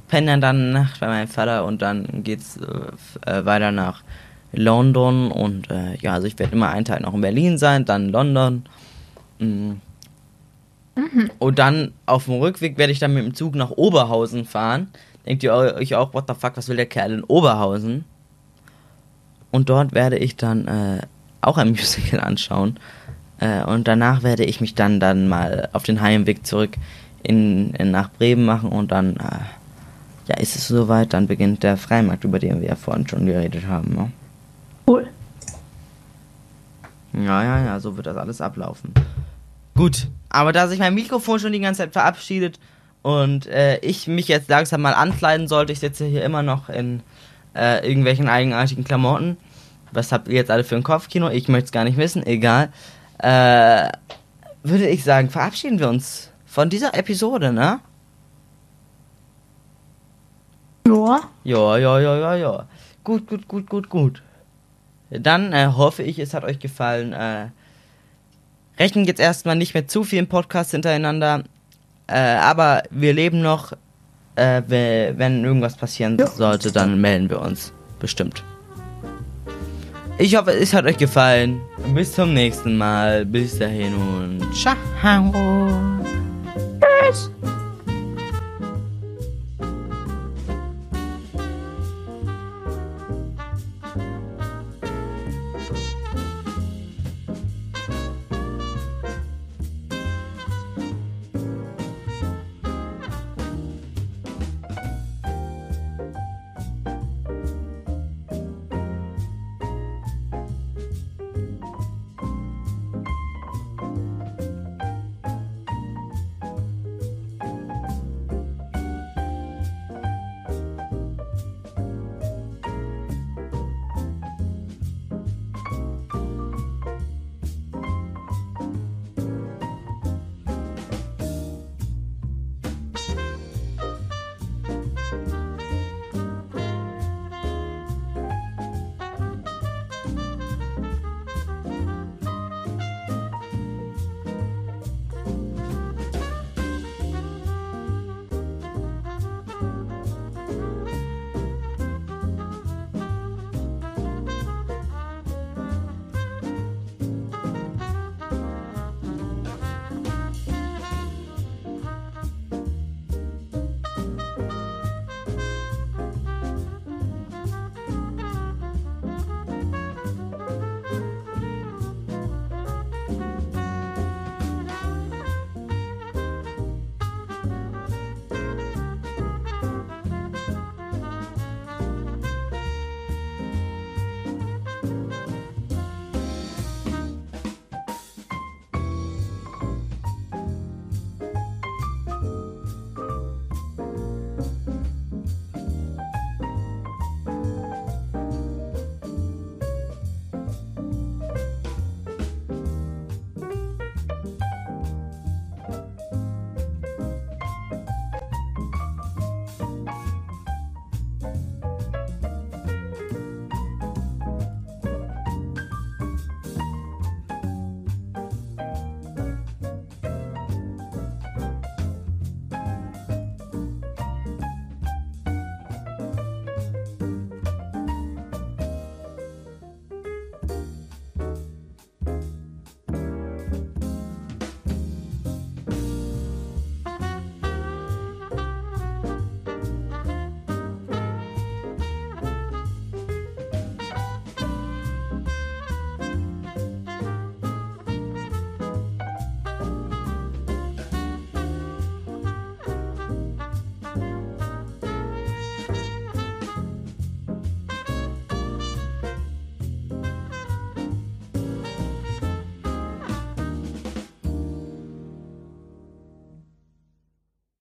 penne dann Nacht bei meinem Vater und dann geht's äh, äh, weiter nach London und äh, ja, also ich werde immer einen Tag noch in Berlin sein, dann London. Mhm. Mhm. Und dann auf dem Rückweg werde ich dann mit dem Zug nach Oberhausen fahren. Denkt ihr euch auch, what the fuck, was will der Kerl in Oberhausen? Und dort werde ich dann äh, auch ein Musical anschauen. Äh, und danach werde ich mich dann, dann mal auf den Heimweg zurück in, in nach Bremen machen und dann äh, ja, ist es soweit, dann beginnt der Freimarkt, über den wir ja vorhin schon geredet haben. Ne? Cool. Ja, ja, ja, so wird das alles ablaufen. Gut, aber da sich mein Mikrofon schon die ganze Zeit verabschiedet und äh, ich mich jetzt langsam mal ankleiden sollte, ich sitze hier immer noch in äh, irgendwelchen eigenartigen Klamotten. Was habt ihr jetzt alle für ein Kopfkino? Ich möchte es gar nicht wissen, egal. Äh, würde ich sagen, verabschieden wir uns von dieser Episode, ne? Ja. Ja, ja, ja, ja, ja. Gut, gut, gut, gut, gut. Dann äh, hoffe ich, es hat euch gefallen. Äh, rechnen jetzt erstmal nicht mit zu vielen Podcasts hintereinander. Äh, aber wir leben noch. Äh, wenn irgendwas passieren ja. sollte, dann melden wir uns. Bestimmt. Ich hoffe, es hat euch gefallen. Bis zum nächsten Mal. Bis dahin und ciao. Tschüss.